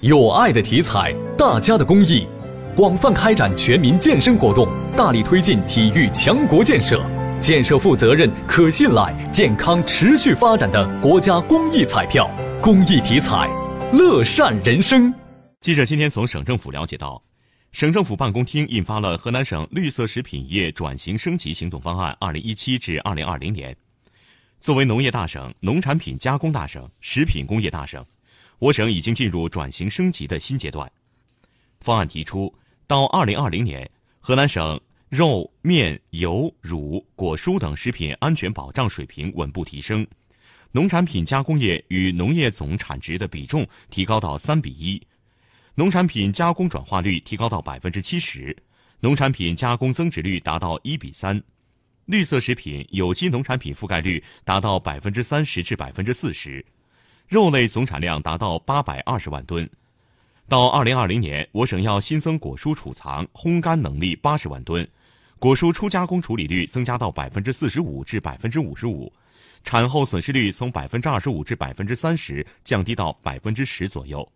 有爱的体彩，大家的公益，广泛开展全民健身活动，大力推进体育强国建设，建设负责任、可信赖、健康持续发展的国家公益彩票。公益体彩，乐善人生。记者今天从省政府了解到，省政府办公厅印发了《河南省绿色食品业转型升级行动方案（二零一七至二零二零年）》。作为农业大省、农产品加工大省、食品工业大省。我省已经进入转型升级的新阶段。方案提出，到二零二零年，河南省肉、面、油、乳、果蔬等食品安全保障水平稳步提升，农产品加工业与农业总产值的比重提高到三比一，农产品加工转化率提高到百分之七十，农产品加工增值率达到一比三，绿色食品、有机农产品覆盖率达到百分之三十至百分之四十。肉类总产量达到八百二十万吨，到二零二零年，我省要新增果蔬储藏、烘干能力八十万吨，果蔬初加工处理率增加到百分之四十五至百分之五十五，产后损失率从百分之二十五至百分之三十降低到百分之十左右。